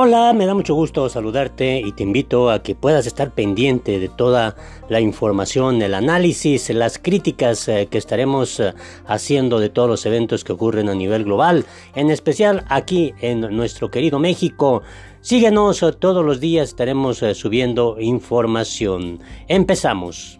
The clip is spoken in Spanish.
Hola, me da mucho gusto saludarte y te invito a que puedas estar pendiente de toda la información, el análisis, las críticas eh, que estaremos eh, haciendo de todos los eventos que ocurren a nivel global, en especial aquí en nuestro querido México. Síguenos, eh, todos los días estaremos subiendo información. Empezamos.